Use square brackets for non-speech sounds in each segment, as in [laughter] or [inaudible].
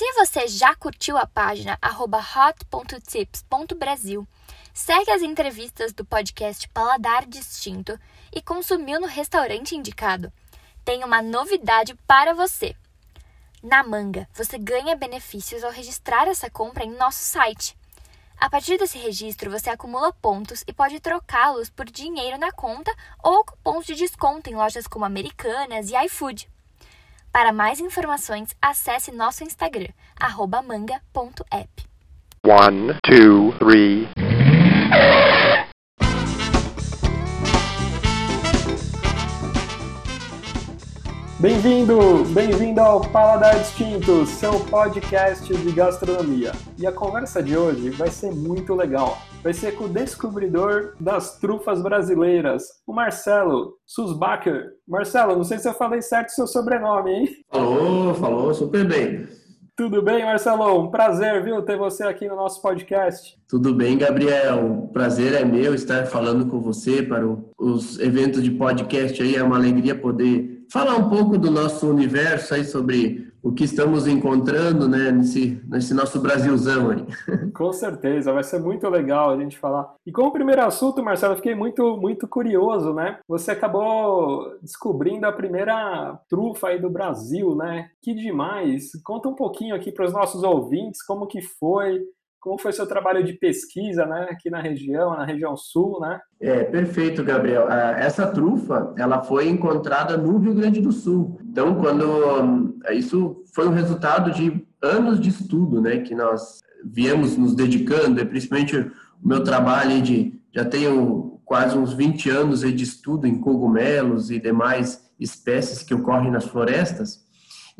Se você já curtiu a página hot.tips.brasil, segue as entrevistas do podcast Paladar Distinto e consumiu no restaurante indicado, tem uma novidade para você. Na Manga, você ganha benefícios ao registrar essa compra em nosso site. A partir desse registro, você acumula pontos e pode trocá-los por dinheiro na conta ou cupons de desconto em lojas como Americanas e iFood. Para mais informações, acesse nosso Instagram, manga.app. One, two, three. Bem-vindo, bem-vindo ao Paladar Distinto, seu podcast de gastronomia. E a conversa de hoje vai ser muito legal. Vai ser com o descobridor das trufas brasileiras, o Marcelo Susbacher. Marcelo, não sei se eu falei certo o seu sobrenome, hein? Falou, falou, super bem. Tudo bem, Marcelo? Um prazer, viu, ter você aqui no nosso podcast. Tudo bem, Gabriel. O prazer é meu estar falando com você para os eventos de podcast aí. É uma alegria poder falar um pouco do nosso universo aí sobre o que estamos encontrando, né, nesse, nesse nosso Brasilzão aí. [laughs] Com certeza, vai ser muito legal a gente falar. E como primeiro assunto, Marcelo, eu fiquei muito, muito curioso, né? Você acabou descobrindo a primeira trufa aí do Brasil, né? Que demais! Conta um pouquinho aqui para os nossos ouvintes como que foi, como foi seu trabalho de pesquisa, né, aqui na região, na região sul, né? É, perfeito, Gabriel. Ah, essa trufa, ela foi encontrada no Rio Grande do Sul. Então, quando isso foi um resultado de anos de estudo, né, que nós viemos nos dedicando, principalmente o meu trabalho de já tenho quase uns 20 anos de estudo em cogumelos e demais espécies que ocorrem nas florestas.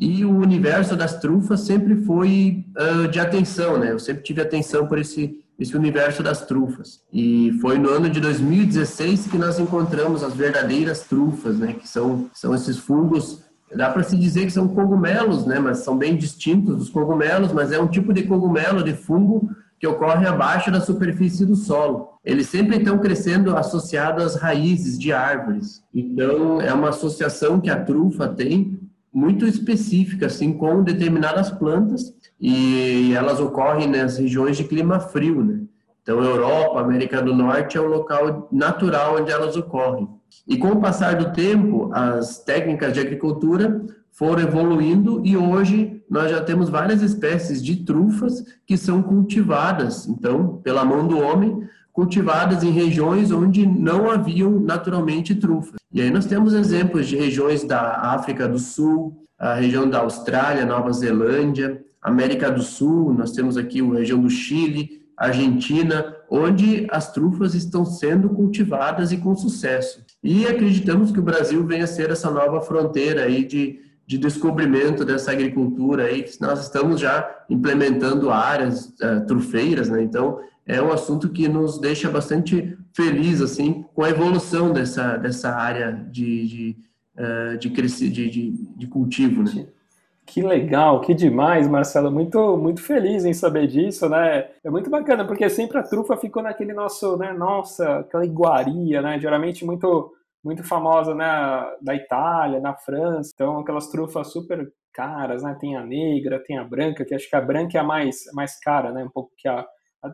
E o universo das trufas sempre foi uh, de atenção, né? Eu sempre tive atenção por esse, esse universo das trufas. E foi no ano de 2016 que nós encontramos as verdadeiras trufas, né? Que são, são esses fungos, dá para se dizer que são cogumelos, né? Mas são bem distintos dos cogumelos, mas é um tipo de cogumelo, de fungo, que ocorre abaixo da superfície do solo. Eles sempre estão crescendo associados às raízes de árvores. Então, é uma associação que a trufa tem muito específica, assim, com determinadas plantas e elas ocorrem nas regiões de clima frio, né? Então, Europa, América do Norte é o local natural onde elas ocorrem. E com o passar do tempo, as técnicas de agricultura foram evoluindo e hoje nós já temos várias espécies de trufas que são cultivadas, então, pela mão do homem, cultivadas em regiões onde não haviam naturalmente trufas. E aí nós temos exemplos de regiões da África do Sul, a região da Austrália, Nova Zelândia, América do Sul, nós temos aqui a região do Chile, Argentina, onde as trufas estão sendo cultivadas e com sucesso. E acreditamos que o Brasil venha a ser essa nova fronteira aí de, de descobrimento dessa agricultura aí, que nós estamos já implementando áreas uh, trufeiras, né? Então, é um assunto que nos deixa bastante feliz assim com a evolução dessa, dessa área de, de, uh, de, de, de, de cultivo. Né? Que legal, que demais, Marcelo. Muito, muito feliz em saber disso, né? É muito bacana, porque sempre a trufa ficou naquele nosso, né? Nossa, aquela iguaria, né? Geralmente muito, muito famosa, né? Da Itália, na França. Então, aquelas trufas super caras, né? Tem a negra, tem a branca, que acho que a branca é a mais, mais cara, né? Um pouco que a,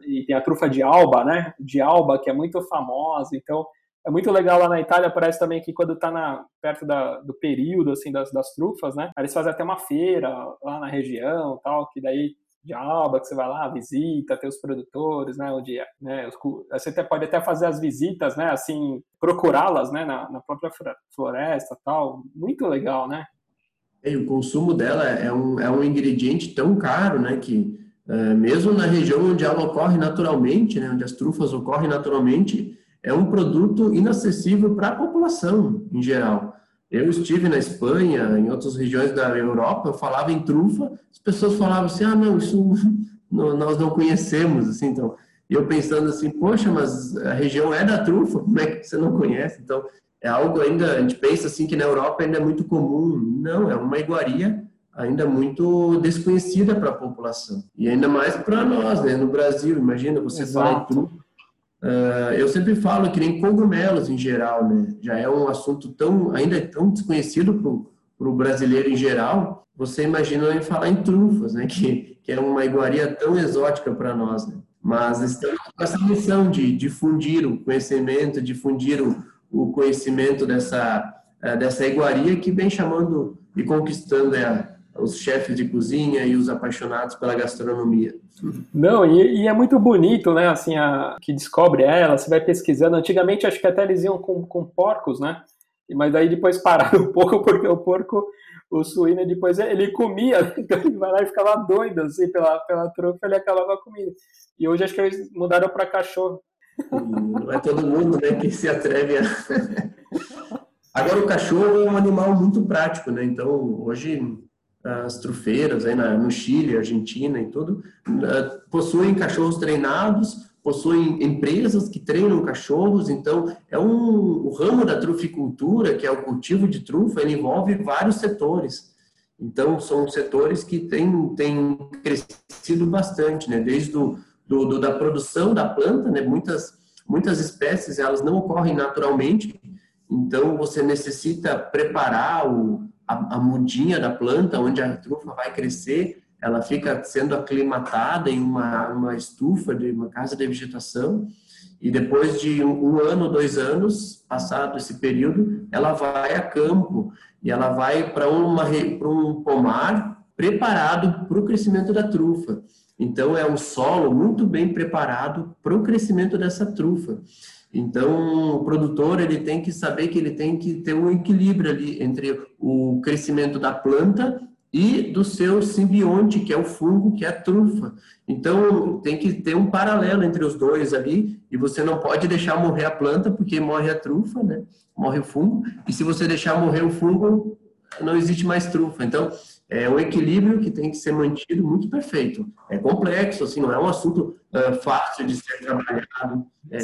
e tem a trufa de Alba, né? De Alba, que é muito famosa. Então, é muito legal lá na Itália, parece também que quando tá na, perto da, do período, assim, das, das trufas, né? Eles fazem até uma feira lá na região, tal, que daí de Alba, que você vai lá, visita, tem os produtores, né, onde, né, os, você até pode até fazer as visitas, né, assim, procurá-las, né, na, na, própria floresta, tal, muito legal, né? E o consumo dela é um, é um ingrediente tão caro, né, que é, mesmo na região onde ela ocorre naturalmente, né, onde as trufas ocorrem naturalmente, é um produto inacessível para a população em geral. Eu estive na Espanha, em outras regiões da Europa, eu falava em trufa, as pessoas falavam assim, ah, não, isso [laughs] não, nós não conhecemos, assim, então, e eu pensando assim, poxa, mas a região é da trufa, como é que você não conhece? Então, é algo ainda, a gente pensa assim que na Europa ainda é muito comum, não, é uma iguaria ainda muito desconhecida para a população. E ainda mais para nós, né? No Brasil, imagina, você Exato. fala em tudo. Uh, eu sempre falo que nem cogumelos em geral, né? Já é um assunto tão, ainda é tão desconhecido para o brasileiro em geral, você imagina em falar em trufas, né? [laughs] Que, que é uma iguaria tão exótica para nós, né? Mas estamos com essa missão de difundir o conhecimento, difundir o, o conhecimento dessa, eh, dessa iguaria que vem chamando e conquistando é, os chefes de cozinha e os apaixonados pela gastronomia. Não, e, e, é muito bonito, né? Assim, a, que descobre ela, você vai pesquisando. Antigamente, acho que até eles iam com, com porcos, né? Mas daí depois [laughs] pararam um pouco, porque o porco, o suíno, depois ele comia, [laughs] então ele vai lá e ficava doido, assim, pela, pela trufa, ele acabava comendo. E hoje acho que eles mudaram para cachorro. Não é todo mundo, né, que se atreve a... [laughs] Agora, o cachorro é um animal muito prático, né? Então, hoje as trufeiras aí na, no Chile, Argentina e tudo, uh, possuem cachorros treinados, possuem empresas que treinam cachorros, então é um o ramo da truficultura, que é o cultivo de trufa, ele envolve vários setores. Então são setores que têm, têm crescido bastante, né? Desde do, do, do, da produção da planta, né? Muitas muitas espécies elas não ocorrem naturalmente, então você necessita preparar o a, a mudinha da planta, onde a trufa vai crescer, ela fica sendo aclimatada em uma, uma estufa de uma casa de vegetação e depois de um, um ano, dois anos, passado esse período, ela vai a campo e ela vai para um pomar preparado para o crescimento da trufa. Então, é um solo muito bem preparado para o crescimento dessa trufa. Então, o produtor ele tem que saber que ele tem que ter um equilíbrio ali entre o crescimento da planta e do seu simbionte, que é o fungo, que é a trufa. Então, tem que ter um paralelo entre os dois ali, e você não pode deixar morrer a planta, porque morre a trufa, né? Morre o fungo, e se você deixar morrer o fungo, não existe mais trufa. Então, é um equilíbrio que tem que ser mantido muito perfeito. É complexo, assim, não é um assunto uh, fácil de ser trabalhado, é,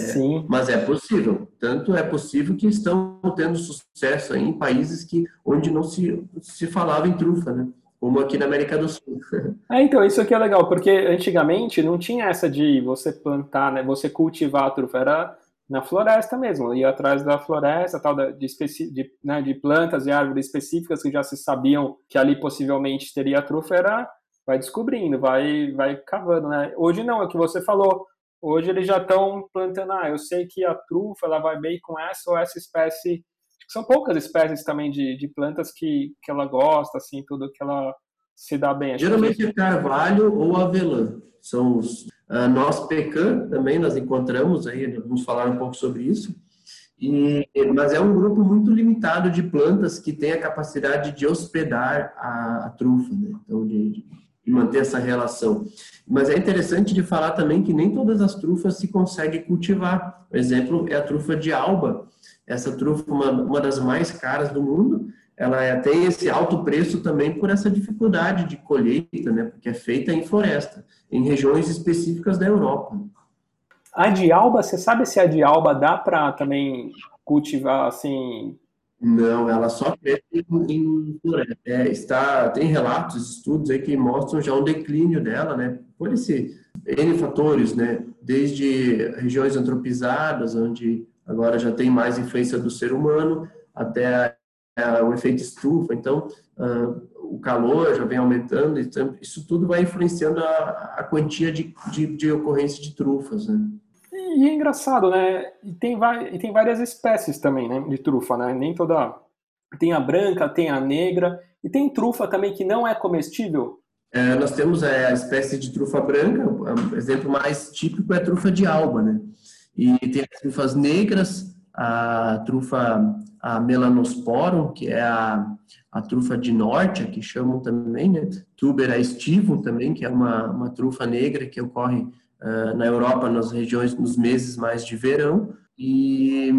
mas é possível. Tanto é possível que estão tendo sucesso em países que, onde não se, se falava em trufa, né? como aqui na América do Sul. [laughs] É, então, isso aqui é legal, porque antigamente não tinha essa de você plantar, né, você cultivar a trufa, era na floresta mesmo, ia atrás da floresta, tal, de, de, né, de plantas e árvores específicas que já se sabiam que ali possivelmente teria trufa, era, vai descobrindo, vai, vai cavando, né? Hoje não, é o que você falou, hoje eles já estão plantando, ah, eu sei que a trufa, ela vai bem com essa ou essa espécie, são poucas espécies também de, de plantas que, que ela gosta, assim, tudo que ela se dá bem. Geralmente é carvalho ou avelã, são os Uh, nós, pecan, também nós encontramos aí, vamos falar um pouco sobre isso, e, mas é um grupo muito limitado de plantas que tem a capacidade de hospedar a, a trufa, né? então de, de, manter essa relação. Mas é interessante de falar também que nem todas as trufas se consegue cultivar. Por exemplo, é a trufa de alba. Essa trufa, uma, uma das mais caras do mundo, ela é, tem esse alto preço também por essa dificuldade de colheita, né? Porque é feita em floresta, em regiões específicas da Europa. A de alba, você sabe se a de alba dá para também cultivar assim? Não, ela só cresce em floresta. É, está, tem relatos, estudos aí que mostram já um declínio dela, né? Por esse N fatores, né? Desde regiões antropizadas, onde agora já tem mais influência do ser humano, até o efeito estufa, então uh, o calor já vem aumentando, então, isso tudo vai influenciando a, a quantia de, de, de, ocorrência de trufas. Né? E, é engraçado, né? E tem, e tem várias espécies também né, de trufa, né? Nem toda. Tem a branca, tem a negra, e tem trufa também que não é comestível. É, nós temos é, a espécie de trufa branca, o exemplo mais típico é a trufa de alba, né? E tem as trufas negras, a trufa a melanosporum, que é a, a trufa de norte, que chamam também, né? Tuber estivum também, que é uma, uma trufa negra que ocorre uh, na Europa nas regiões, nos meses mais de verão. E,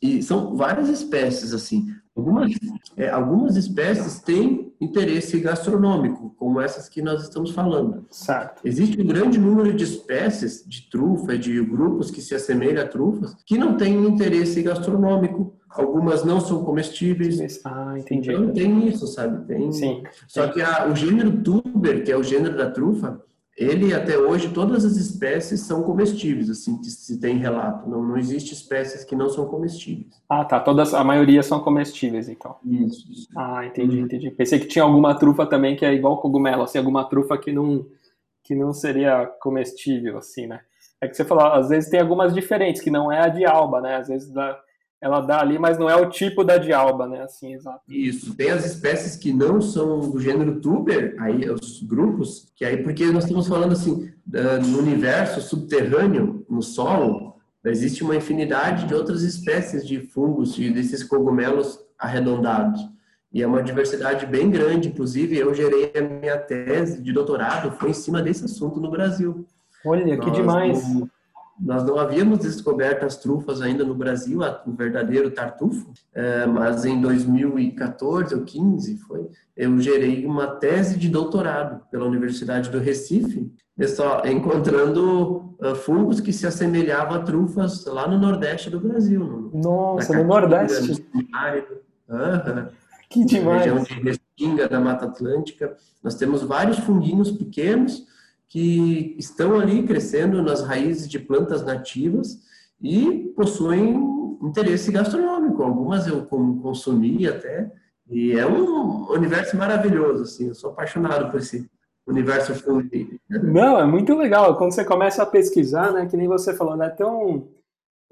e são várias espécies, assim. Algumas, é, algumas espécies têm interesse gastronômico, como essas que nós estamos falando. Certo. Existe um grande número de espécies de trufa, de grupos que se assemelham a trufas, que não têm interesse gastronômico. Algumas não são comestíveis. Ah, entendi. Então tem isso, sabe? Tem... Sim. Só que a, o gênero tuber, que é o gênero da trufa, ele até hoje todas as espécies são comestíveis, assim que se tem relato. Não, não existe espécies que não são comestíveis. Ah, tá. Todas, a maioria são comestíveis, então. Isso. isso. Ah, entendi, uhum. entendi. Pensei que tinha alguma trufa também que é igual cogumelo, assim, alguma trufa que não que não seria comestível, assim, né? É que você falou, às vezes tem algumas diferentes que não é a de alba, né? Às vezes dá, ela dá ali, mas não é o tipo da dialba, né? Assim, exato. Isso. Tem as espécies que não são do gênero tuber, aí os grupos, que aí porque nós estamos falando assim, no universo subterrâneo, no solo, existe uma infinidade de outras espécies de fungos e desses cogumelos arredondados. E é uma diversidade bem grande, inclusive eu gerei a minha tese de doutorado foi em cima desse assunto no Brasil. Olha, que demais. Nós não havíamos descoberto as trufas ainda no Brasil, o verdadeiro tartufo, é, mas em 2014 ou 15 foi, eu gerei uma tese de doutorado pela Universidade do Recife, só encontrando uh, fungos que se assemelhavam a trufas lá no Nordeste do Brasil. No, Nossa, no Nordeste? No que demais! região de Restinga, da Mata Atlântica. Nós temos vários funguinhos pequenos que estão ali crescendo nas raízes de plantas nativas e possuem interesse gastronômico. Algumas eu consumi até, e é um universo maravilhoso, assim, eu sou apaixonado por esse universo fungi. Não, é muito legal, quando você começa a pesquisar, né, que nem você falou, né, é tão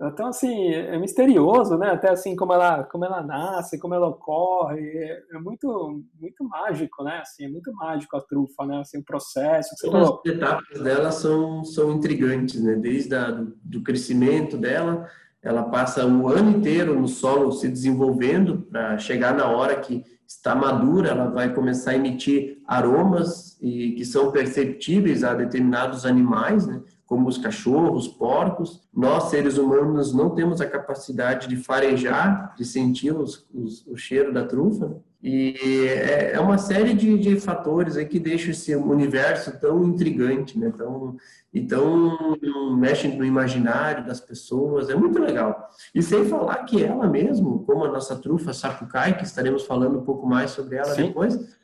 então, assim, é misterioso, né? Até assim, como ela, como ela nasce, como ela ocorre. É, é muito, muito mágico, né? Assim, é muito mágico a trufa, né? Assim, o processo. Todas as etapas dela são, são intrigantes, né? Desde a, do crescimento dela, ela passa o ano inteiro no solo se desenvolvendo para chegar na hora que está madura, ela vai começar a emitir aromas e que são perceptíveis a determinados animais, né? Como os cachorros, porcos. Nós, seres humanos, não temos a capacidade de farejar, de sentir os, os, o cheiro da trufa. E é, é uma série de, de, fatores aí que deixam esse universo tão intrigante, né? Tão, e tão mexe no imaginário das pessoas. É muito legal. E sem falar que ela mesmo, como a nossa trufa sapucai, que estaremos falando um pouco mais sobre ela Sim. depois,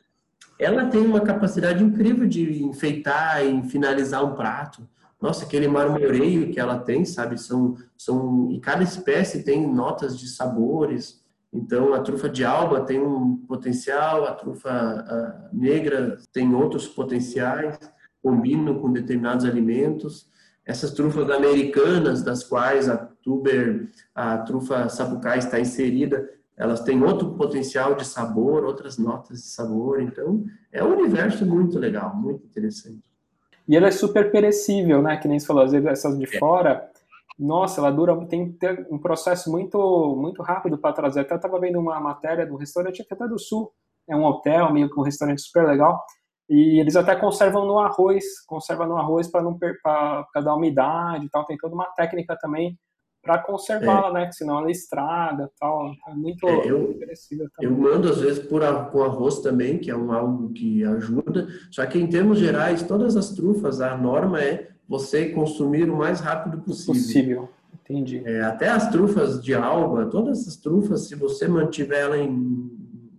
ela tem uma capacidade incrível de enfeitar e finalizar um prato nossa, aquele marmoreio que ela tem, sabe? São, são, e cada espécie tem notas de sabores. Então, a trufa de alba tem um potencial, a trufa a negra tem outros potenciais, combinam com determinados alimentos. Essas trufas americanas, das quais a tuber, a trufa sapucai está inserida, elas têm outro potencial de sabor, outras notas de sabor. Então, é um universo muito legal, muito interessante. E ela é super perecível, né? Que nem você falou, às vezes essas de fora, nossa, ela dura, tem um processo muito, muito rápido para trazer. Até estava vendo uma matéria do restaurante até do Sul, é um hotel, meio que um restaurante super legal, e eles até conservam no arroz, conservam no arroz para não para dar umidade e tal. Tem toda uma técnica também para conservá-la, é. né? Que senão ela estraga tal. É muito é, eu, eu mando às vezes por a, com arroz também, que é um algo que ajuda. Só que em termos gerais, todas as trufas, a norma é você consumir o mais rápido possível. Possível, entendi. É, até as trufas de alba, todas as trufas, se você mantiver ela em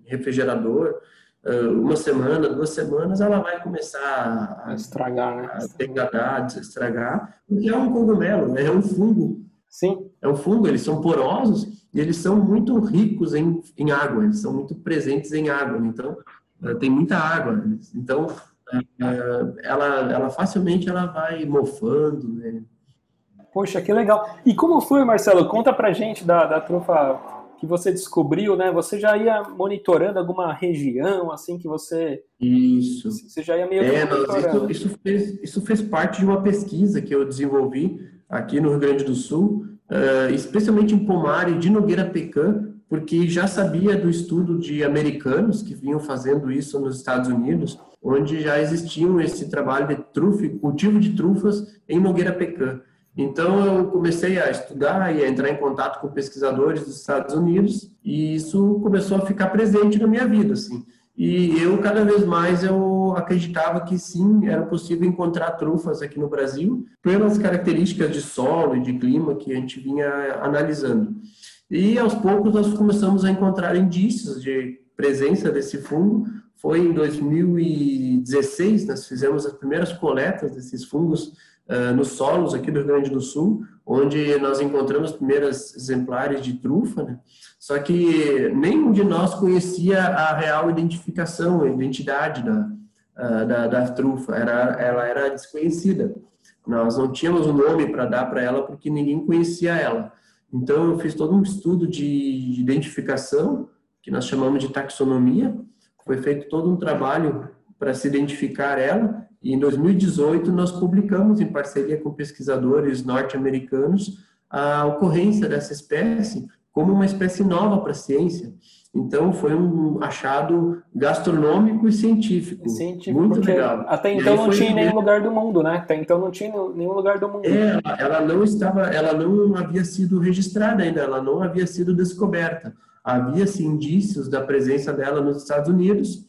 refrigerador, uma semana, duas semanas, ela vai começar a, a estragar, né? A degradar, a estragar, porque é um cogumelo, né? é um fungo Sim. É um fungo, eles são porosos e eles são muito ricos em, em água, eles são muito presentes em água, então eh, tem muita água. Então, eh, ela, ela facilmente ela vai mofando, né? Poxa, que legal. E como foi, Marcelo? Conta pra gente da, da trufa que você descobriu, né? Você já ia monitorando alguma região, assim, que você... Isso. Você já ia meio é, isso, isso, fez, isso fez parte de uma pesquisa que eu desenvolvi aqui no Rio Grande do Sul, uh, especialmente em Pomar e de Nogueira Pecan, porque já sabia do estudo de americanos que vinham fazendo isso nos Estados Unidos, onde já existiam esse trabalho de trufa, cultivo de trufas em Nogueira Pecan. Então eu comecei a estudar e a entrar em contato com pesquisadores dos Estados Unidos e isso começou a ficar presente na minha vida, assim. E eu, cada vez mais, eu acreditava que sim, era possível encontrar trufas aqui no Brasil, pelas características de solo e de clima que a gente vinha analisando. E, aos poucos, nós começamos a encontrar indícios de presença desse fungo, foi em 2016, nós fizemos as primeiras coletas desses fungos uh, nos solos aqui do Rio Grande do Sul, onde nós encontramos os primeiros exemplares de trufa, né? Só que nenhum de nós conhecia a real identificação, a identidade da, uh, da, da, trufa, era, ela era desconhecida. Nós não tínhamos um nome para dar para ela porque ninguém conhecia ela. Então, eu fiz todo um estudo de identificação, que nós chamamos de taxonomia. Foi feito todo um trabalho para se identificar ela. E em 2018, nós publicamos, em parceria com pesquisadores norte-americanos, a ocorrência dessa espécie como uma espécie nova para a ciência. Então, foi um achado gastronômico e científico. científico muito legal. Até então não tinha em nenhum lugar do mundo, né? Até então não tinha em nenhum lugar do mundo. É, ela não estava, ela não havia sido registrada ainda, ela não havia sido descoberta. Havia-se indícios da presença dela nos Estados Unidos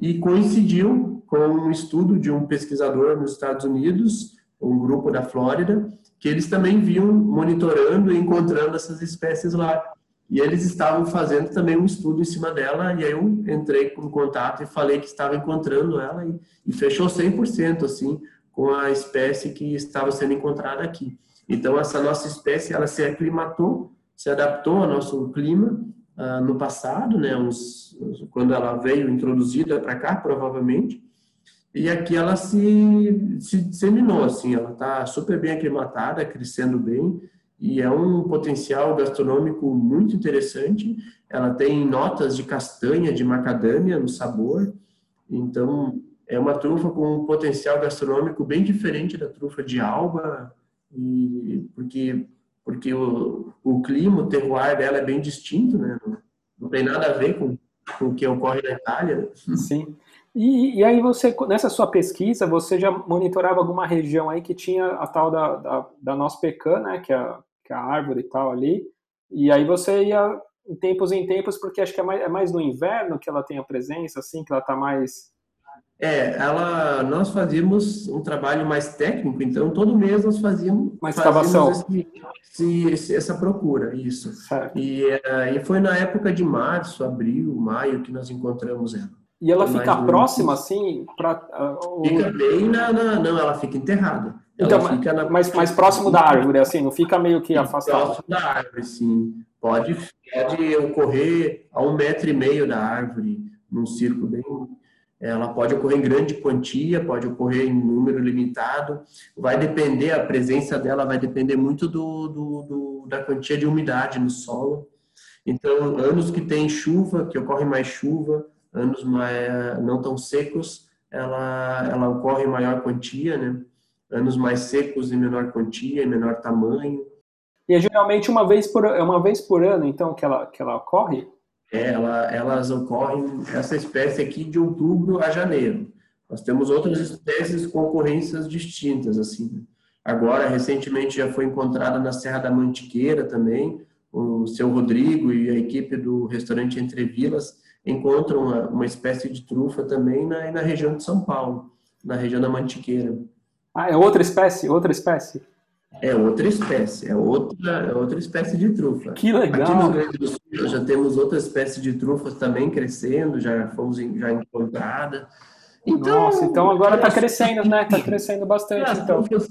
e coincidiu com um estudo de um pesquisador nos Estados Unidos, um grupo da Flórida, que eles também viam monitorando e encontrando essas espécies lá. E eles estavam fazendo também um estudo em cima dela, e aí eu entrei em contato e falei que estava encontrando ela, e, e fechou 100%, assim, com a espécie que estava sendo encontrada aqui. Então, essa nossa espécie, ela se aclimatou, se adaptou ao nosso clima uh, no passado, né, uns, quando ela veio introduzida para cá, provavelmente, e aqui ela se, se disseminou, assim, ela está super bem aclimatada, crescendo bem, e é um potencial gastronômico muito interessante. Ela tem notas de castanha, de macadâmia no sabor, então é uma trufa com um potencial gastronômico bem diferente da trufa de alba, e porque porque o, o clima, o terroir dela é bem distinto, né? Não, tem nada a ver com, com o que ocorre na Itália. Sim. E, e, aí você, nessa sua pesquisa, você já monitorava alguma região aí que tinha a tal da, da, da nossa pecan, né, que é, que é a árvore e tal ali, e aí você ia em tempos em tempos, porque acho que é mais, é mais no inverno que ela tem a presença, assim, que ela está mais... É, ela, nós fazíamos um trabalho mais técnico, então todo mês nós fazíamos, uma escavação. Esse, esse, essa procura, isso. Certo. E, uh, e foi na época de março, abril, maio que nós encontramos ela. E ela fica próxima, assim, para... Uh, fica bem na, na, Não, ela fica enterrada. Então, fica na... mais, mais próximo da árvore, assim, não fica meio que afastado. Próximo da árvore, sim. Pode, pode ocorrer a um metro e meio da árvore, num círculo bem. Ela pode ocorrer em grande quantia, pode ocorrer em número limitado. Vai depender, a presença dela vai depender muito do, do, do da quantia de umidade no solo. Então, anos que tem chuva, que ocorre mais chuva, anos mais, não tão secos, ela, ela ocorre em maior quantia, né? anos mais secos em menor quantia, em menor tamanho. E é geralmente uma vez por é uma vez por ano, então que ela que ela ocorre? É, ela, elas ocorrem essa espécie aqui de outubro a janeiro. Nós temos outras espécies com ocorrências distintas assim. Né? Agora recentemente já foi encontrada na Serra da Mantiqueira também. O seu Rodrigo e a equipe do restaurante Entre Vilas encontram uma, uma espécie de trufa também na, na região de São Paulo, na região da Mantiqueira. Ah, é outra espécie? Outra espécie? É outra espécie, é outra, é outra espécie de trufa. Que legal! Aqui no Rio Grande do Sul já temos outra espécie de trufas também crescendo, já fomos já encontrada. Então, Nossa, então agora está crescendo, né? Está crescendo bastante. As então. trufas,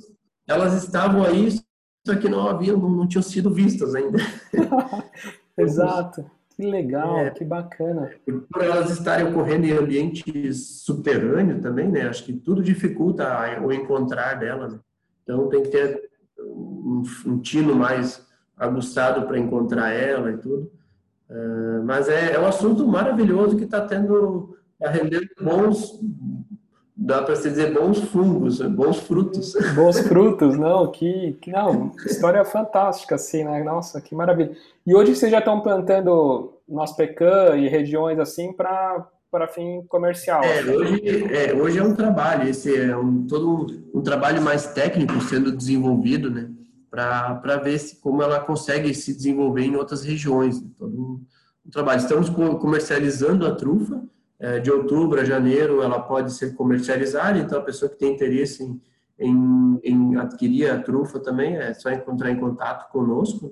elas estavam aí, só que não haviam, não, tinham sido vistas ainda. [laughs] Exato. Que legal, é, que bacana. Por elas estarem ocorrendo em ambientes subterrâneos também, né? Acho que tudo dificulta o encontrar dela. Né? Então tem que ter um, um tino mais aguçado para encontrar ela e tudo. Uh, mas é, é um assunto maravilhoso que está tendo, a render bons dá para se dizer bons fungos, bons frutos. [laughs] Bons frutos, não, que, que não, história fantástica, assim, né? Nossa, que maravilha. E hoje vocês já estão plantando nosso pecan e regiões assim para para fim comercial. É, hoje é, hoje é um trabalho, esse é um, todo um, um trabalho mais técnico sendo desenvolvido, né? Para ver se, como ela consegue se desenvolver em outras regiões. Né? Todo um, um trabalho. Estamos comercializando a trufa, é, de outubro a janeiro ela pode ser comercializada, então a pessoa que tem interesse em, em, em adquirir a trufa também é só entrar em contato conosco.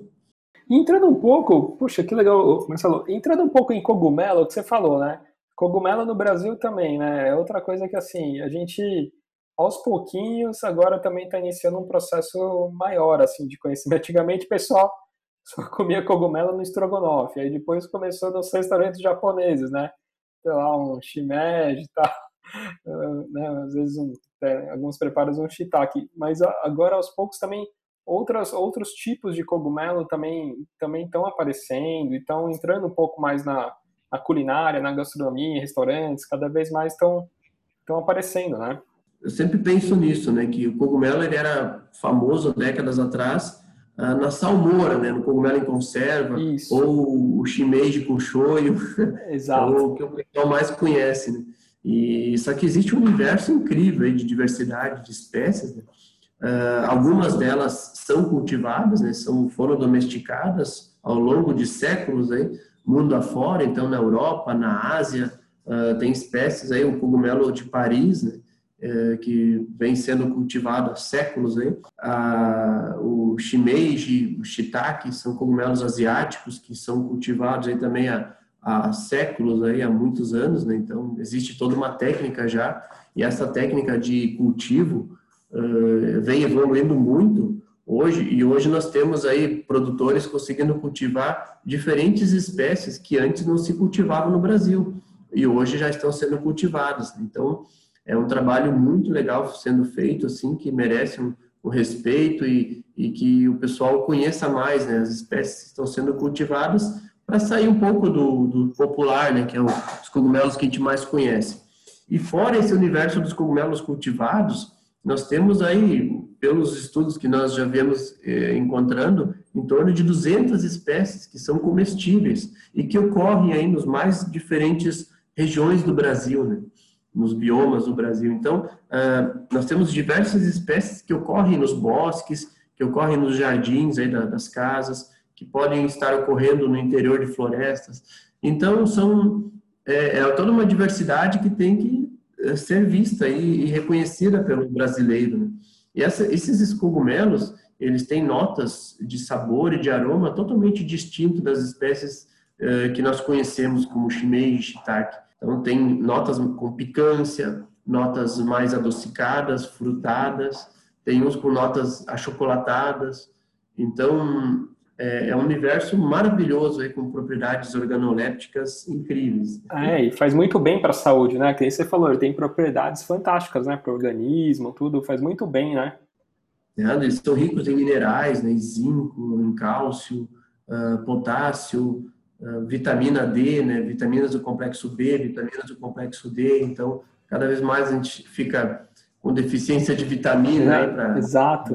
entrando um pouco, puxa, que legal, Marcelo, entrando um pouco em cogumelo, que você falou, né? Cogumelo no Brasil também, né? É outra coisa que, assim, a gente, aos pouquinhos, agora também está iniciando um processo maior, assim, de conhecimento. [laughs] Antigamente, o pessoal só comia cogumelo no estrogonofe, aí depois começou nos restaurantes japoneses, né? Sei lá, um shimeji e tal, [laughs] né? Às vezes, um, é, alguns preparos um shiitake. Mas agora, aos poucos, também outras, outros tipos de cogumelo também também estão aparecendo e estão entrando um pouco mais na, na culinária, na gastronomia, restaurantes, cada vez mais estão estão aparecendo, né? Eu sempre penso nisso, né? Que o cogumelo ele era famoso décadas atrás ah, na salmoura, né? No cogumelo em conserva, Isso. ou o shimeji com shoyu, [laughs] Exato. é o que o pessoal mais conhece, né? E só que existe um universo incrível de diversidade de espécies, né? Uh, algumas delas são cultivadas, né, são, foram domesticadas ao longo de séculos, aí, mundo afora, então na Europa, na Ásia, uh, tem espécies aí, o cogumelo de Paris, né, uh, que vem sendo cultivado há séculos aí, o shimeji, o shiitake, são cogumelos asiáticos que são cultivados aí também há, há séculos aí, há muitos anos, né, então existe toda uma técnica já, e essa técnica de cultivo uh, vem evoluindo muito hoje e hoje nós temos aí produtores conseguindo cultivar diferentes espécies que antes não se cultivavam no Brasil e hoje já estão sendo cultivadas. Então é um trabalho muito legal sendo feito assim que merece um, respeito e, e, que o pessoal conheça mais né, as espécies que estão sendo cultivadas para sair um pouco do, do popular, né, que é o, os cogumelos que a gente mais conhece. E fora esse universo dos cogumelos cultivados, nós temos aí, pelos estudos que nós já vemos eh, encontrando, em torno de 200 espécies que são comestíveis e que ocorrem aí nos mais diferentes regiões do Brasil, né? nos biomas do Brasil. Então, ah, nós temos diversas espécies que ocorrem nos bosques, que ocorrem nos jardins aí das casas, que podem estar ocorrendo no interior de florestas. Então, são é, é toda uma diversidade que tem que eh, ser vista e, e reconhecida pelo brasileiro. Né? E essa, esses cogumelos, eles têm notas de sabor e de aroma totalmente distinto das espécies uh, que nós conhecemos como shimei e shiitake. Então tem notas com picância, notas mais adocicadas, frutadas, tem uns com notas achocolatadas. Então é, é, um universo maravilhoso aí, com propriedades organolépticas incríveis. É, e faz muito bem para a saúde, né? Que você falou, ele tem propriedades fantásticas, né? Para o organismo, tudo, faz muito bem, né? É, eles são ricos em minerais, né? em zinco, em cálcio, uh, potássio, uh, vitamina D, né? Vitaminas do complexo B, vitaminas do complexo D. Então, cada vez mais a gente fica com deficiência de vitamina é, para Exato.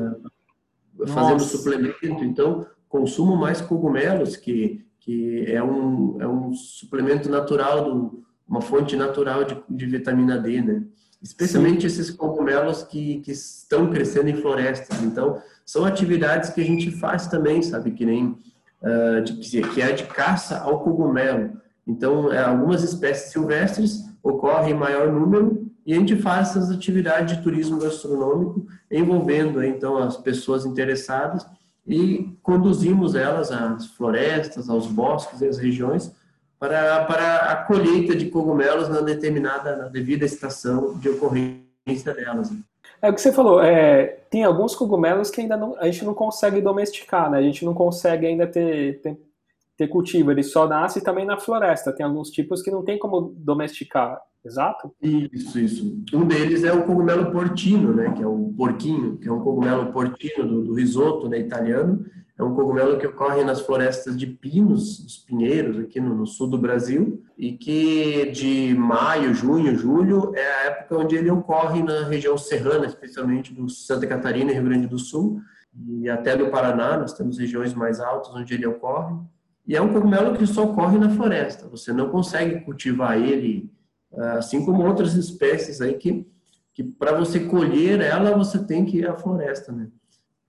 Uh, fazer um suplemento. Então, consumo mais cogumelos, que, que é, um, é um suplemento natural, do, uma fonte natural de, de vitamina D, né? Especialmente Sim. esses cogumelos que, que estão crescendo em florestas. Então, são atividades que a gente faz também, sabe? Que nem uh, de, que é de caça ao cogumelo. Então, é, algumas espécies silvestres ocorrem em maior número e a gente faz essas atividades de turismo gastronômico envolvendo então as pessoas interessadas e conduzimos elas às florestas, aos bosques e às regiões para, para a colheita de cogumelos na determinada, na devida estação de ocorrência delas. É o que você falou, é, tem alguns cogumelos que ainda não, a gente não consegue domesticar, né? A gente não consegue ainda ter, ter, ter cultivo, ele só nasce também na floresta. Tem alguns tipos que não tem como domesticar. Exato? Isso, isso. Um deles é o cogumelo portino, né, que é o porquinho, que é um cogumelo portino do, do risoto, né, italiano. É um cogumelo que ocorre nas florestas de pinos, os pinheiros, aqui no, no, sul do Brasil, e que de maio, junho, julho é a época onde ele ocorre na região serrana, especialmente do Santa Catarina e Rio Grande do Sul, e até no Paraná, nós temos regiões mais altas onde ele ocorre. E é um cogumelo que só ocorre na floresta, você não consegue cultivar ele assim como outras espécies aí que, que para você colher ela, você tem que ir à floresta, né?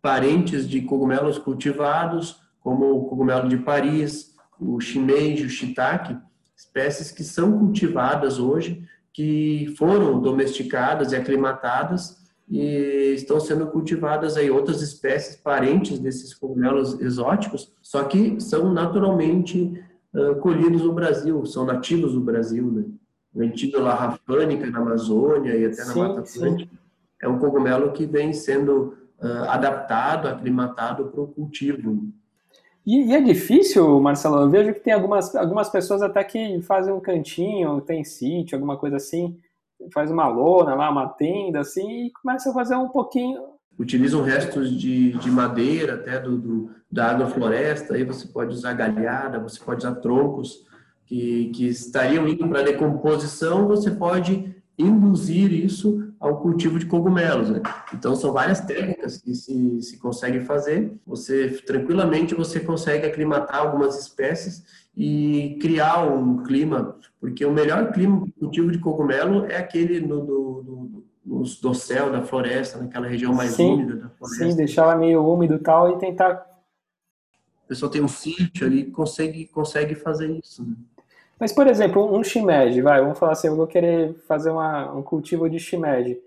Parentes de cogumelos cultivados, como o cogumelo de Paris, o shimeji, o shiitake, espécies que são cultivadas hoje, que foram domesticadas e aclimatadas e estão sendo cultivadas aí outras espécies parentes desses cogumelos exóticos, só que são naturalmente uh, colhidos no Brasil, são nativos do Brasil, né? Ventídula rafânica na Amazônia e até na sim, Mata Atlântica. Sim. É um cogumelo que vem sendo uh, adaptado, aclimatado para o cultivo. E, e, é difícil, Marcelo, eu vejo que tem algumas, algumas pessoas até que fazem um cantinho, tem sítio, alguma coisa assim, faz uma lona lá, uma tenda, assim, e começa a fazer um pouquinho. Utilizam restos de, de madeira, até do, do, da agrofloresta, aí você pode usar galhada, você pode usar troncos que, que estariam indo para decomposição, você pode induzir isso ao cultivo de cogumelos. Né? Então são várias técnicas que se, se consegue fazer. Você tranquilamente você consegue aclimatar algumas espécies e criar um clima, porque o melhor clima de cultivo de cogumelo é aquele no, do, do, no dossel da floresta, naquela região mais sim, úmida da floresta. Sim, deixar ela meio úmido e tal e tentar. O pessoal tem um sítio ali consegue consegue fazer isso. Né? Mas, por exemplo, um shimeji, vai, vamos falar assim, eu vou querer fazer uma, um cultivo de shimeji.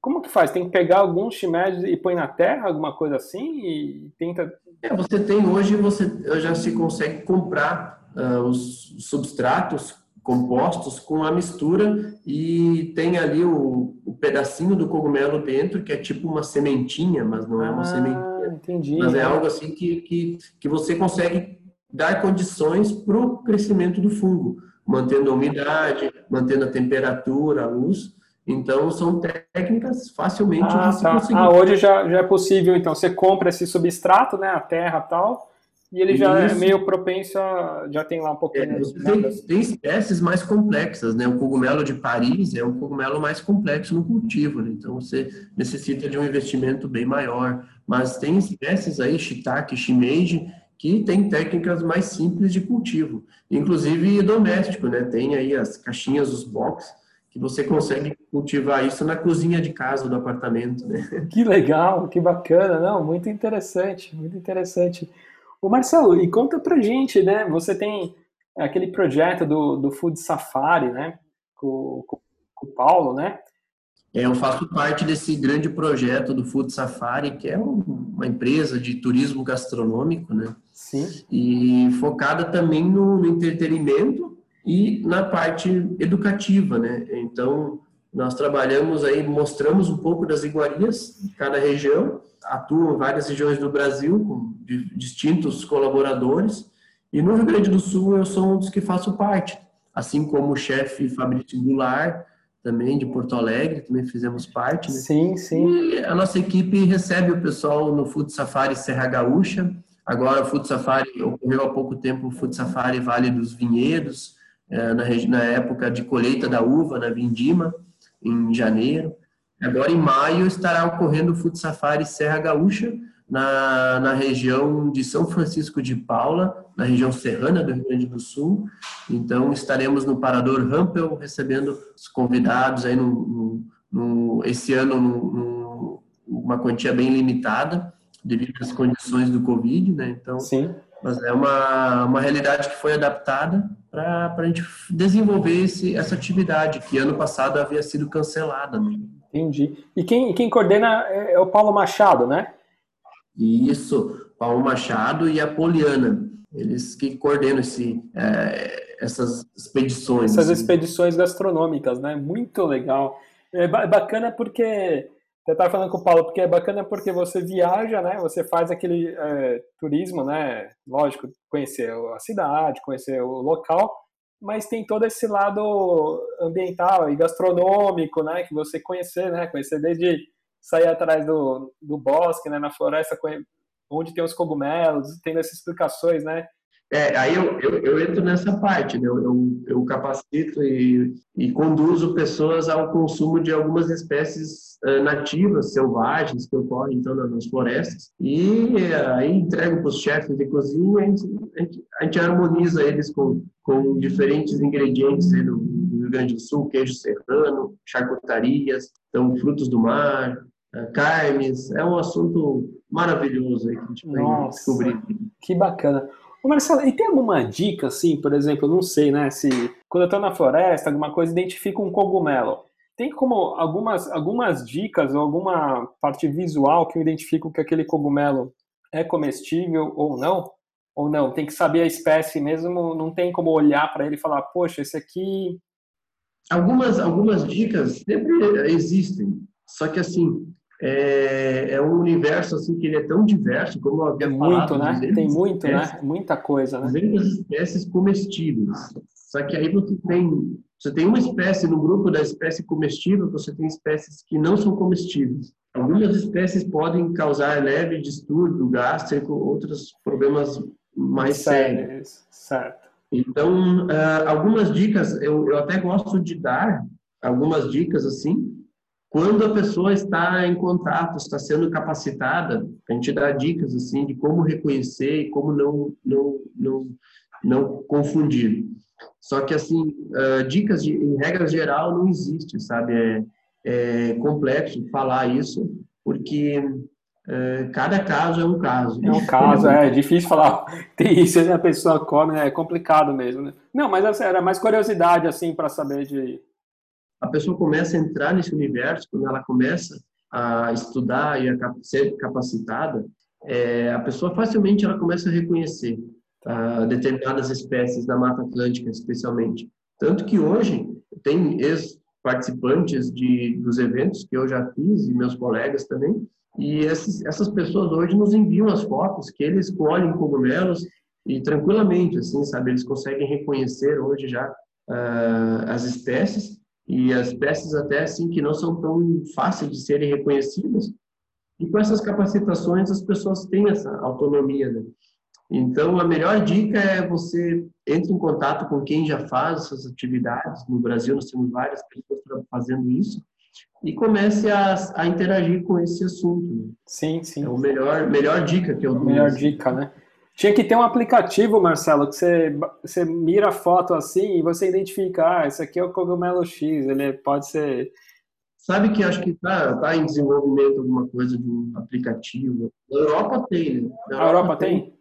Como que faz? Tem que pegar alguns shimeji e põe na terra, alguma coisa assim, e tenta... É, você tem hoje, você já se consegue comprar uh, os substratos compostos com a mistura e tem ali o, o, pedacinho do cogumelo dentro, que é tipo uma sementinha, mas não é uma ah, sementinha. Entendi. Mas é algo assim que, que, que você consegue dar condições para o crescimento do fungo, mantendo a umidade, mantendo a temperatura, a luz. Então, são técnicas facilmente ah, de se tá. conseguir. Ah, hoje já, já é possível, então, você compra esse substrato, né, a terra tal, e ele já é Isso. é meio propenso a, já tem lá um pouquinho. É, tem, tem, espécies mais complexas, né? O cogumelo de Paris é um cogumelo mais complexo no cultivo, né? Então você necessita de um investimento bem maior. Mas tem espécies aí, shiitake, shimeji, que tem técnicas mais simples de cultivo, inclusive doméstico, né? Tem aí as caixinhas, os box, que você consegue cultivar isso na cozinha de casa do apartamento, né? [laughs] Que legal, que bacana, não, muito interessante, muito interessante. O Marcelo, e conta pra gente, né? Você tem aquele projeto do, do Food Safari, né? Com, com, com o Paulo, né? É, eu faço parte desse grande projeto do Food Safari, que é uma empresa de turismo gastronômico, né? Sim. E focada também no, no entretenimento e na parte educativa, né? Então, nós trabalhamos aí, mostramos um pouco das iguarias de cada região, atuam em várias regiões do Brasil com distintos colaboradores, e no Rio Grande do Sul eu sou um dos que faço parte, assim como o chefe Fabrício Goulart, também de Porto Alegre, também fizemos parte. Né? Sim, sim. E a nossa equipe recebe o pessoal no Food Safari Serra Gaúcha. Agora o Food Safari ocorreu há pouco tempo o Food Safari Vale dos Vinhedos, é, na, na época de colheita da uva, na Vindima, em janeiro. Agora em maio estará ocorrendo o Food Safari Serra Gaúcha, na, na região de São Francisco de Paula, na região serrana do Rio Grande do Sul. Então, estaremos no Parador Rampel recebendo os convidados aí no, no, no esse ano no, uma quantia bem limitada devido às condições do Covid, né? Então, Sim. mas é uma, uma realidade que foi adaptada para a gente desenvolver esse, essa atividade que ano passado havia sido cancelada. Né? Entendi. E quem, quem coordena é, é o Paulo Machado, né? Isso, Paulo Machado e a Poliana, eles que coordenam esse, é, essas expedições. Essas assim. expedições gastronômicas, né? Muito legal. É bacana porque eu estava falando com o Paulo, porque é bacana porque você viaja, né? Você faz aquele é, turismo, né? Lógico, conhecer a cidade, conhecer o local, mas tem todo esse lado ambiental e gastronômico, né? Que você conhecer, né? Conhecer desde sair atrás do, do bosque, né, na floresta, onde tem os cogumelos, tendo essas explicações, né? É, aí eu, eu, eu, entro nessa parte, né? eu, eu, capacito e, e, conduzo pessoas ao consumo de algumas espécies uh, nativas, selvagens, que ocorrem então nas florestas, e uh, aí entrego para os chefes de cozinha, a gente, a gente, a gente harmoniza eles com, com diferentes ingredientes do, do Rio Grande do Sul, queijo serrano, charcutarias, então frutos do mar, é, carnes, é um assunto maravilhoso aí que a gente vai descobrir. Que bacana. Ô Marcelo, e tem alguma dica, assim, por exemplo, eu não sei, né, se quando eu estou na floresta, alguma coisa, identifico um cogumelo. Tem como algumas, algumas dicas ou alguma parte visual que eu identifico que aquele cogumelo é comestível ou não? Ou não? Tem que saber a espécie mesmo, não tem como olhar para ele e falar, poxa, esse aqui algumas, algumas dicas sempre existem, só que assim, é, é, um universo assim que ele é tão diverso, como eu havia Tem falado. muito, né? Tem muito, né? Muita coisa, né? 200 espécies comestíveis. Só que aí você tem, você tem uma espécie no grupo da espécie comestível, você tem espécies que não são comestíveis. Algumas espécies podem causar leve distúrbio gástrico, outros problemas mais sérios. Certo. Então, uh, algumas dicas, eu, eu até gosto de dar algumas dicas assim, quando a pessoa está em contato, está sendo capacitada, a gente dá dicas assim de como reconhecer e como não não não não confundir. Só que assim, uh, dicas de, em regra geral não existe, sabe? É, é complexo falar isso porque uh, cada caso é um caso. É um caso, é, é difícil falar. [laughs] Tem isso, a pessoa come, é complicado mesmo. Né? Não, mas assim, era mais curiosidade assim para saber de a pessoa começa a entrar nesse universo, quando ela começa a estudar e a ser capacitada, é, a pessoa facilmente ela começa a reconhecer uh, determinadas espécies da Mata Atlântica, especialmente. Tanto que hoje tem ex-participantes de, dos eventos que eu já fiz e meus colegas também, e esses, essas pessoas hoje nos enviam as fotos que eles colhem cogumelos e tranquilamente, assim, sabe, eles conseguem reconhecer hoje já uh, as espécies e as espécies até assim que não são tão fáceis de serem reconhecidas. E com essas capacitações as pessoas têm essa autonomia, né? Então a melhor dica é você entre em contato com quem já faz essas atividades. No Brasil nós temos várias pessoas fazendo isso e comece a, a interagir com esse assunto. Né? Sim, sim. É a melhor melhor dica que eu dou. Melhor dica, né? Tinha que ter um aplicativo, Marcelo, que você, você mira a foto assim e você identifica, ah, esse aqui é o cogumelo X, ele pode ser... Sabe que acho que está tá em desenvolvimento alguma coisa de um aplicativo. Na Europa tem, né? Na Europa a Europa tem? tem?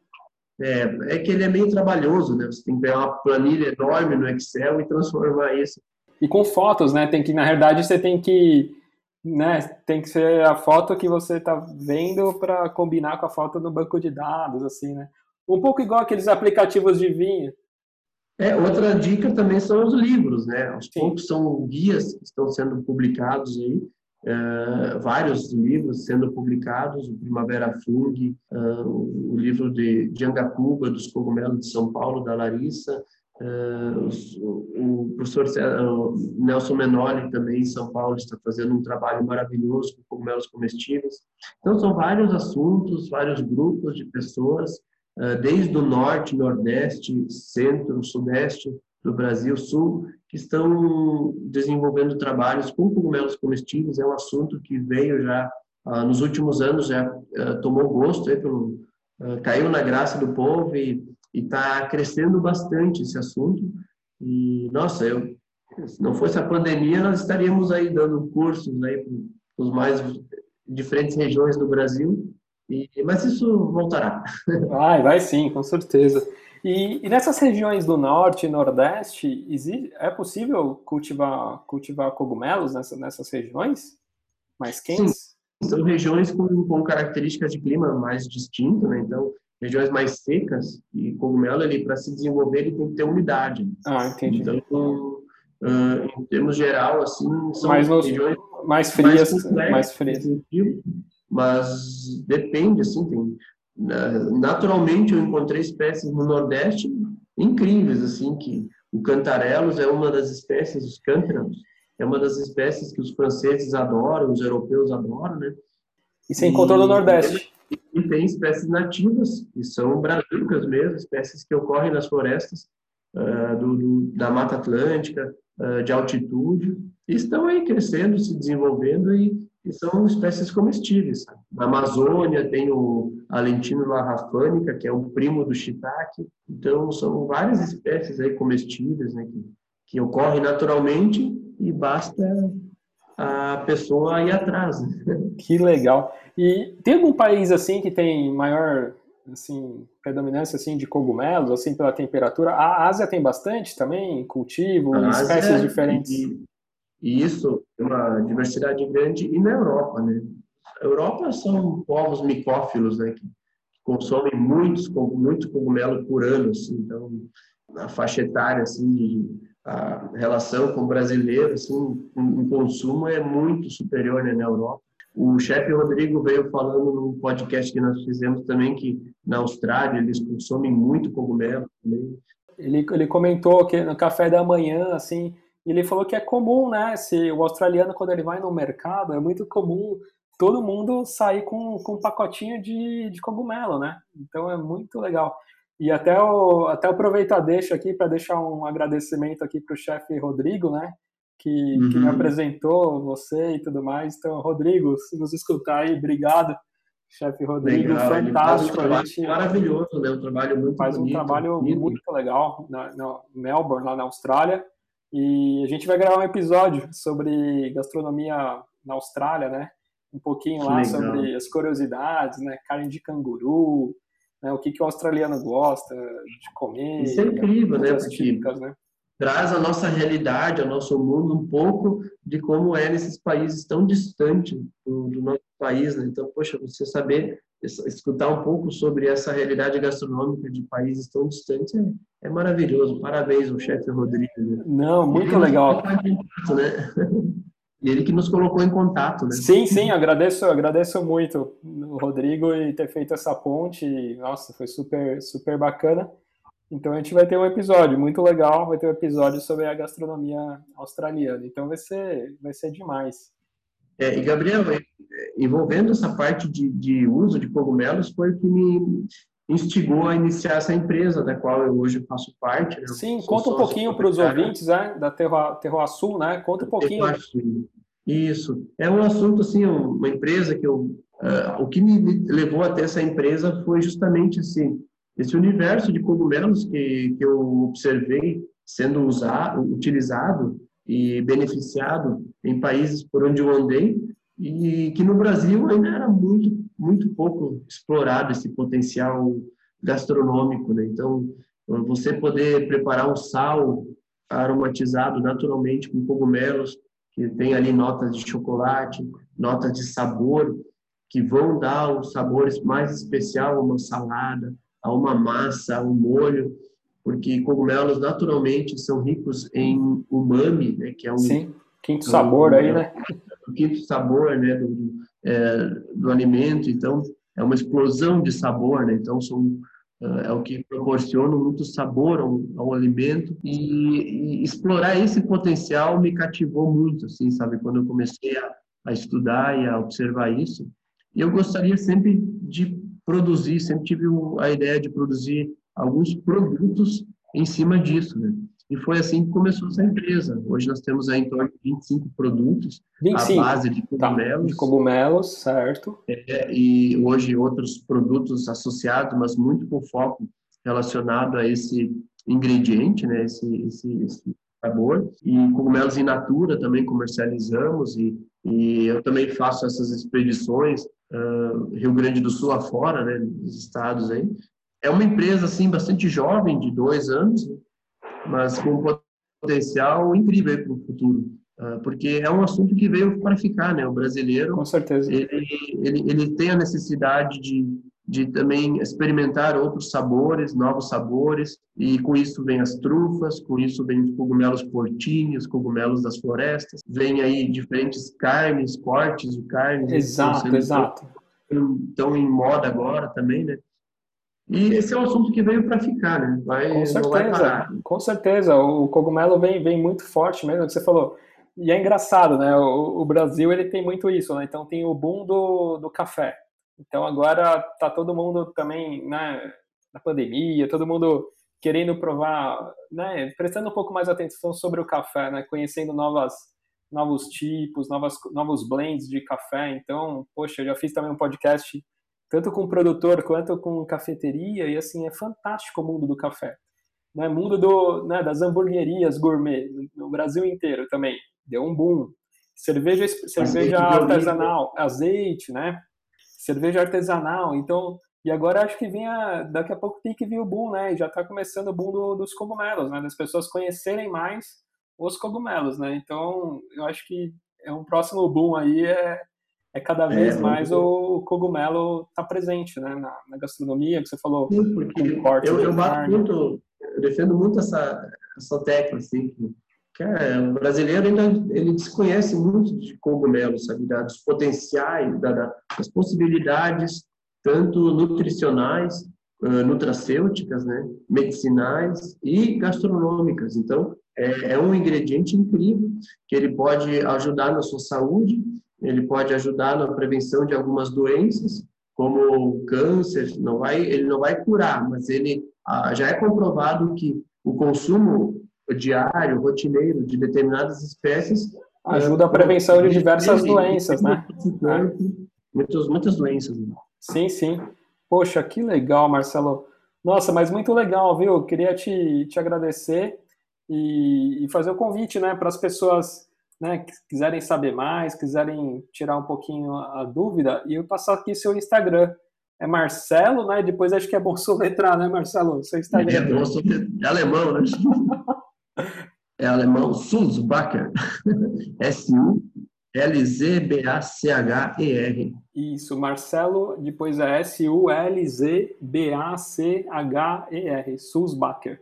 É, é que ele é meio trabalhoso, né? Você tem que pegar uma planilha enorme no Excel e transformar isso. E com fotos, né? Tem que, na verdade, você tem que né, tem que ser a foto que você está vendo para combinar com a foto no banco de dados, assim, né? Um pouco igual aqueles aplicativos de vinho. É, outra dica também são os livros, né? Aos Sim. poucos são guias que estão sendo publicados aí, uh, vários livros sendo publicados, o Primavera Fung, uh, o livro de, de Angapuba, dos cogumelos de São Paulo, da Larissa, uh, os, o, professor Nelson Menoli também em São Paulo está fazendo um trabalho maravilhoso com cogumelos comestíveis. Então são vários assuntos, vários grupos de pessoas desde o norte, nordeste, centro, sudeste do Brasil, sul, que estão desenvolvendo trabalhos com cogumelos comestíveis. É um assunto que veio já uh, nos últimos anos, já uh, tomou gosto, aí pelo, caiu na graça do povo e está crescendo bastante esse assunto. E, nossa, eu, se não fosse a pandemia, nós estaríamos aí dando cursos aí para os mais diferentes regiões do Brasil e, mas isso voltará. Vai, vai sim, com certeza. E, e, nessas regiões do norte e nordeste, existe, é possível cultivar, cultivar cogumelos nessa, nessas regiões mais quentes? Sim, são regiões com, com características de clima mais distintas, né? Então, regiões mais secas, e cogumelo, ele para se desenvolver, ele tem que ter umidade. Ah, entendi. Então, uh, em termos geral, assim, são mais regiões mais frias, mais, mais frias mas depende, assim, tem, né, naturalmente eu encontrei espécies no Nordeste incríveis, assim, que o cantarelos é uma das espécies, os cântaros, é uma das espécies que os franceses adoram, os europeus adoram, né? E você encontrou no Nordeste? E tem espécies nativas, que são brazucas mesmo, espécies que ocorrem nas florestas uh, do, do, da Mata Atlântica, uh, de altitude, e estão aí crescendo, se desenvolvendo e e são espécies comestíveis. Na Amazônia tem o Alentino larrafânica, que é o primo do shiitake. Então, são várias espécies aí comestíveis né, que, que ocorrem naturalmente e basta a pessoa ir atrás. [laughs] Que legal. E tem algum país assim que tem maior assim predominância assim de cogumelos assim pela temperatura? A Ásia tem bastante também cultivo, espécies diferentes. E, e isso é uma diversidade grande. E na Europa, né? A Europa são povos micófilos, né? Que consomem muitos, muito cogumelo por ano, assim. Então, na faixa etária, assim, a relação com o brasileiro, assim, o consumo é muito superior né, na Europa. O chefe Rodrigo veio falando num podcast que nós fizemos também que na Austrália eles consomem muito cogumelo também. Ele, ele comentou que no café da manhã, assim, ele falou que é comum, né? Se o australiano, quando ele vai no mercado, é muito comum todo mundo sair com, com um pacotinho de, de cogumelo, né? Então é muito legal. E até, o, até aproveitar deixa aqui para deixar um agradecimento aqui para o chefe Rodrigo, né? Que, uhum. que me uhum. apresentou você e tudo mais. Então, Rodrigo, se nos escutar aí, obrigado. Chefe Rodrigo, legal, fantástico. Um a gente maravilhoso, né? Um trabalho muito Faz bonito, um trabalho bonito. muito legal na, na Melbourne, lá na Austrália. E a gente vai gravar um episódio sobre gastronomia na Austrália, né? Um pouquinho lá sobre as curiosidades, né? Carne de canguru, né? O que, que o australiano gosta de comer. Isso é incrível, né? Típicas, né? Traz a nossa realidade, ao nosso mundo, um pouco de como é nesses países tão distantes do, do nosso país, né? Então, poxa, você saber escutar um pouco sobre essa realidade gastronômica de países tão distantes é, é maravilhoso. Parabéns ao chefe Rodrigo. Né? Não, muito legal. né? [laughs] Ele que nos colocou em contato, né? Sim, sim, agradeço, agradeço muito o Rodrigo e ter feito essa ponte. Nossa, foi super, super bacana. Então a gente vai ter um episódio muito legal, vai ter um episódio sobre a gastronomia australiana. Então vai ser, vai ser demais. É, e Gabriel, envolvendo essa parte de, de uso de cogumelos foi o que me instigou a iniciar essa empresa da qual eu hoje faço parte. Né? Sim, conta um pouquinho para os ouvintes né, da Terra Sul, né? Conta um pouquinho. Isso. É um assunto, assim, uma empresa que eu... Uh, o que me levou até essa empresa foi justamente, assim, esse universo de cogumelos que, que eu observei sendo usado, utilizado e beneficiado em países por onde eu andei e que no Brasil ainda era muito muito pouco explorado esse potencial gastronômico, né? Então, você poder preparar um sal aromatizado naturalmente com cogumelos que tem ali notas de chocolate, notas de sabor que vão dar um sabor mais especial a uma salada, a uma massa, a um molho, porque cogumelos naturalmente são ricos em umami, né, que é um Sim, quinto sabor um, aí, né? O quinto sabor, né, do, é, do alimento. Então, é uma explosão de sabor, né? Então, são é, é o que proporciona muito sabor ao, ao alimento e, e, explorar esse potencial me cativou muito, assim, sabe? Quando eu comecei a, a estudar e a observar isso, e eu gostaria sempre de produzir, sempre tive a ideia de produzir alguns produtos em cima disso, né? E foi assim que começou essa empresa. Hoje nós temos aí em torno de 25 produtos 25. à base de cogumelos. Tá, de cogumelos, certo. É, e hoje outros produtos associados, mas muito com foco relacionado a esse ingrediente, né, esse, esse, esse sabor. E cogumelos in natura também comercializamos e, e eu também faço essas expedições uh, Rio Grande do Sul afora, né, nos estados aí. É uma empresa assim bastante jovem, de dois anos, mas com um potencial incrível para o futuro. Ah, porque é um assunto que veio para ficar, né? O brasileiro, com certeza, ele, ele, ele tem a necessidade de, de também experimentar outros sabores, novos sabores, e com isso vem as trufas, com isso vem os cogumelos portinhos, cogumelos das florestas, vem aí diferentes carnes, cortes de carnes. Exato, exato. Estão em moda agora também, né? E esse é um assunto que veio para ficar, né? Vai, com certeza, com certeza. O cogumelo vem, vem muito forte mesmo, que você falou. E é engraçado, né? O, o, Brasil ele tem muito isso, né? Então tem o boom do, do café. Então agora tá todo mundo também, né? Na pandemia, todo mundo querendo provar, né? Prestando um pouco mais atenção sobre o café, né? Conhecendo novas novos tipos, novas, novos blends de café. Então, poxa, eu já fiz também um podcast tanto com produtor quanto com cafeteria, e assim, é fantástico o mundo do café. Né? Mundo do, né, das hamburguerias gourmet, no Brasil inteiro também, deu um boom. Cerveja, cerveja artesanal, azeite, né? Cerveja artesanal, então, e agora acho que vem a, daqui a pouco tem que vir o boom, né? E já está começando o boom do, dos cogumelos, né? Das pessoas conhecerem mais os cogumelos, né? Então, eu acho que é um próximo boom aí é é cada é, vez é, mais o cogumelo está presente né, na, na, gastronomia, que você falou. Sim, porque eu, eu bato muito, eu defendo muito essa, essa tecla, assim, que, cara, o brasileiro ainda ele desconhece muito de cogumelos, sabe, dos potenciais, da, das possibilidades, tanto nutricionais, uh, nutracêuticas, né, medicinais e gastronômicas. Então, é, é um ingrediente incrível que ele pode ajudar na sua saúde, ele pode ajudar na prevenção de algumas doenças, como câncer, não vai, ele não vai curar, mas ele ah, já é comprovado que o consumo diário, rotineiro de determinadas espécies ajuda a prevenção de diversas doenças, né? [laughs] Muitas, muitas doenças. Né? Sim, sim. Poxa, que legal, Marcelo. Nossa, mas muito legal, viu? Queria te, te agradecer e, e fazer o convite, né, para as pessoas né, quiserem saber mais, quiserem tirar um pouquinho a dúvida, e eu passar aqui seu Instagram. É Marcelo, né? Depois acho que é bom soletrar, né, Marcelo? Seu Instagram. É, bom é alemão, né? [laughs] é alemão, Sulzbacher. [laughs] S-U-L-Z-B-A-C-H-E-R. Isso, Marcelo, depois é S-U-L-Z-B-A-C-H-E-R. Sulzbacher.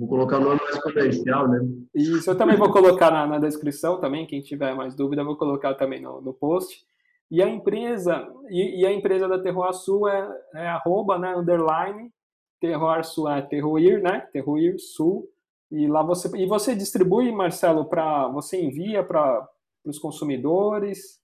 Vou colocar o nome mais comercial, né? Isso, eu também vou colocar na, na descrição também, quem tiver mais dúvida, vou colocar também no, no post. E a empresa, e, e, a empresa da Terroir Sul é, é arroba, né, underline, Terroir Sul é Terroir, né, Terroir Sul, e lá você, e você distribui, Marcelo, para, você envia para os consumidores?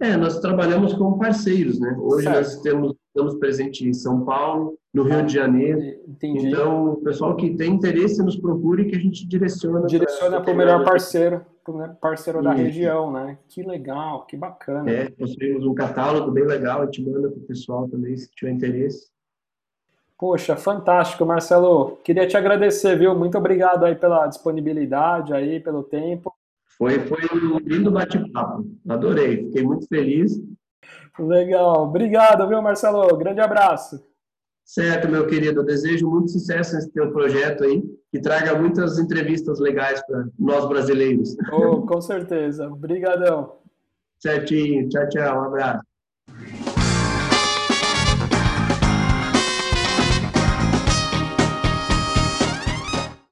É, nós trabalhamos com parceiros, né, hoje certo. nós temos, estamos presentes em São Paulo, no Rio de Janeiro. Entendi. Então, o pessoal que tem interesse nos procure que a gente direciona. Direciona para o melhor parceiro, pro parceiro da região, né? Que legal, que bacana. É, construímos um catálogo bem legal, a gente manda para o pessoal também, se tiver interesse. Poxa, fantástico, Marcelo. Queria te agradecer, viu? Muito obrigado aí pela disponibilidade aí, pelo tempo. Foi, foi um lindo bate-papo. Adorei, fiquei muito feliz. Legal. Obrigado, viu, Marcelo? Grande abraço. Certo, meu querido. Eu desejo muito sucesso nesse teu projeto aí, que traga muitas entrevistas legais para nós brasileiros. Oh, com certeza. Obrigadão. Certinho. Tchau, tchau. Um abraço.